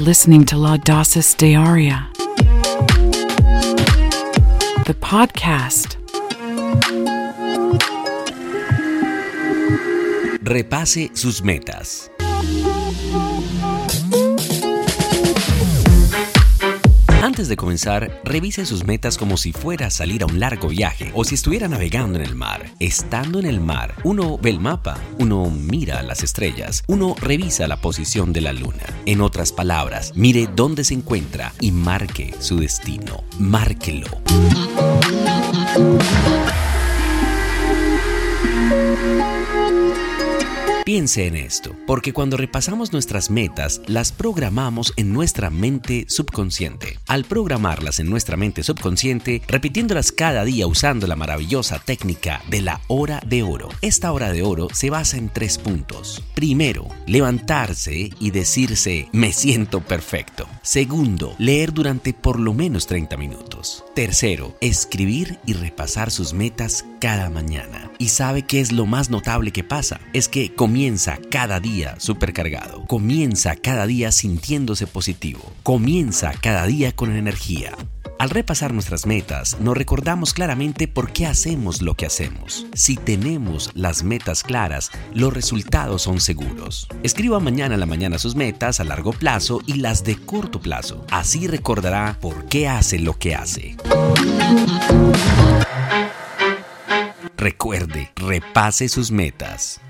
listening to La Dosis Diaria, the podcast. Repase sus metas. Antes de comenzar, revise sus metas como si fuera a salir a un largo viaje o si estuviera navegando en el mar. Estando en el mar, uno ve el mapa, uno mira las estrellas, uno revisa la posición de la luna. En otras palabras, mire dónde se encuentra y marque su destino. Márquelo. En esto, porque cuando repasamos nuestras metas, las programamos en nuestra mente subconsciente. Al programarlas en nuestra mente subconsciente, repitiéndolas cada día usando la maravillosa técnica de la hora de oro. Esta hora de oro se basa en tres puntos. Primero, levantarse y decirse me siento perfecto. Segundo, leer durante por lo menos 30 minutos. Tercero, escribir y repasar sus metas cada mañana. ¿Y sabe qué es lo más notable que pasa? Es que comienza cada día supercargado, comienza cada día sintiéndose positivo, comienza cada día con energía. Al repasar nuestras metas, nos recordamos claramente por qué hacemos lo que hacemos. Si tenemos las metas claras, los resultados son seguros. Escriba mañana a la mañana sus metas a largo plazo y las de corto plazo. Así recordará por qué hace lo que hace. Recuerde, repase sus metas.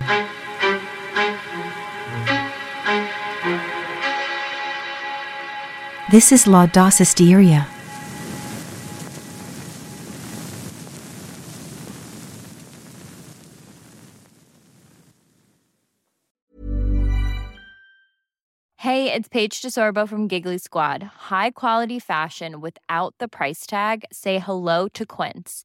This is La Dosis Hey, it's Paige DeSorbo from Giggly Squad. High quality fashion without the price tag. Say hello to Quince.